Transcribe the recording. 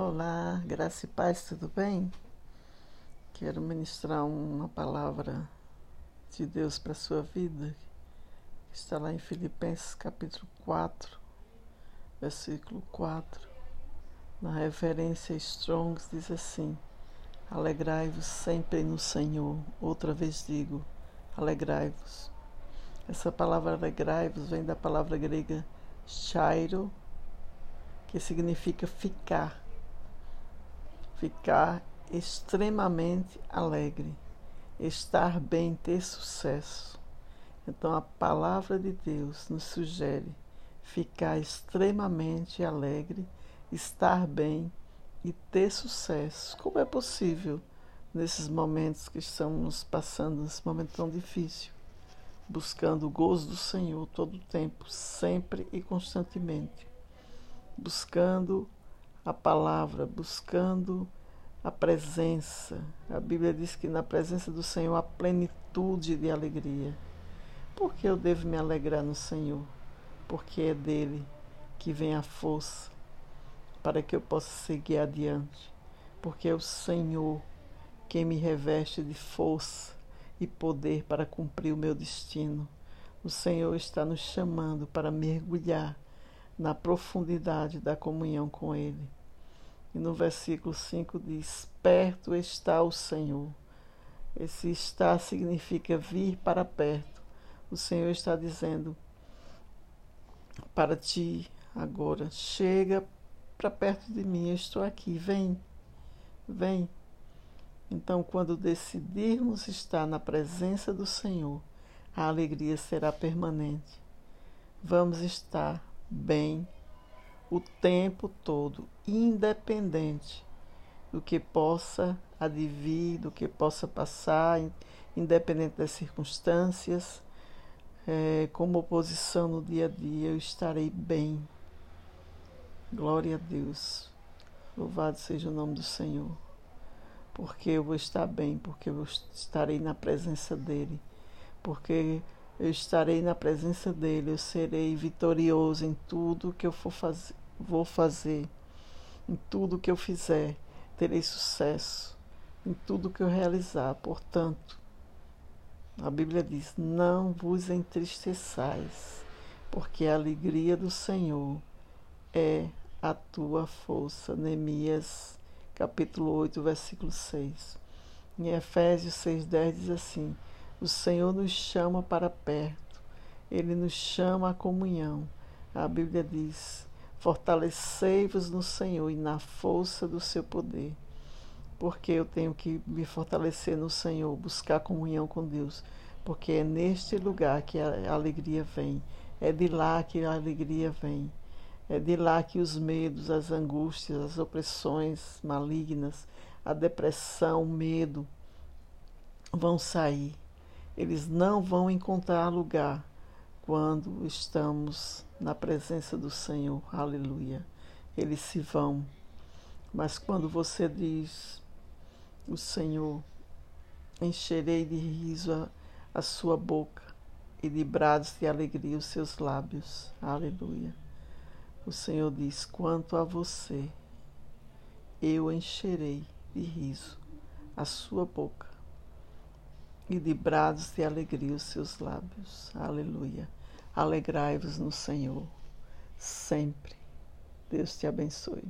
Olá, graça e paz, tudo bem? Quero ministrar uma palavra de Deus para a sua vida. Está lá em Filipenses capítulo 4, versículo 4. Na referência Strong diz assim: Alegrai-vos sempre no Senhor. Outra vez digo, alegrai-vos. Essa palavra alegrai-vos vem da palavra grega chairo, que significa ficar ficar extremamente alegre, estar bem, ter sucesso. Então a palavra de Deus nos sugere ficar extremamente alegre, estar bem e ter sucesso. Como é possível nesses momentos que estamos passando, nesse momento tão difícil? Buscando o gozo do Senhor todo o tempo, sempre e constantemente. Buscando a palavra, buscando a presença. A Bíblia diz que na presença do Senhor há plenitude de alegria. Por que eu devo me alegrar no Senhor? Porque é dele que vem a força para que eu possa seguir adiante. Porque é o Senhor quem me reveste de força e poder para cumprir o meu destino. O Senhor está nos chamando para mergulhar na profundidade da comunhão com Ele. E no versículo 5 diz: Perto está o Senhor. Esse estar significa vir para perto. O Senhor está dizendo para ti agora: chega para perto de mim, eu estou aqui, vem, vem. Então, quando decidirmos estar na presença do Senhor, a alegria será permanente. Vamos estar bem o tempo todo, independente do que possa advir, do que possa passar, independente das circunstâncias, é, como oposição no dia a dia, eu estarei bem. Glória a Deus. Louvado seja o nome do Senhor. Porque eu vou estar bem, porque eu estarei na presença dEle. Porque eu estarei na presença dele, eu serei vitorioso em tudo que eu for fazer, vou fazer, em tudo que eu fizer, terei sucesso, em tudo que eu realizar. Portanto, a Bíblia diz: Não vos entristeçais, porque a alegria do Senhor é a tua força. Neemias, capítulo 8, versículo 6. Em Efésios 6,10 diz assim o Senhor nos chama para perto, Ele nos chama à comunhão. A Bíblia diz: Fortalecei-vos no Senhor e na força do seu poder. Porque eu tenho que me fortalecer no Senhor, buscar comunhão com Deus. Porque é neste lugar que a alegria vem, é de lá que a alegria vem. É de lá que os medos, as angústias, as opressões malignas, a depressão, o medo vão sair eles não vão encontrar lugar quando estamos na presença do Senhor. Aleluia. Eles se vão. Mas quando você diz, o Senhor, encherei de riso a, a sua boca e de brados de alegria os seus lábios. Aleluia. O Senhor diz: quanto a você, eu encherei de riso a sua boca e de brados de alegria os seus lábios. Aleluia. Alegrai-vos no Senhor sempre. Deus te abençoe.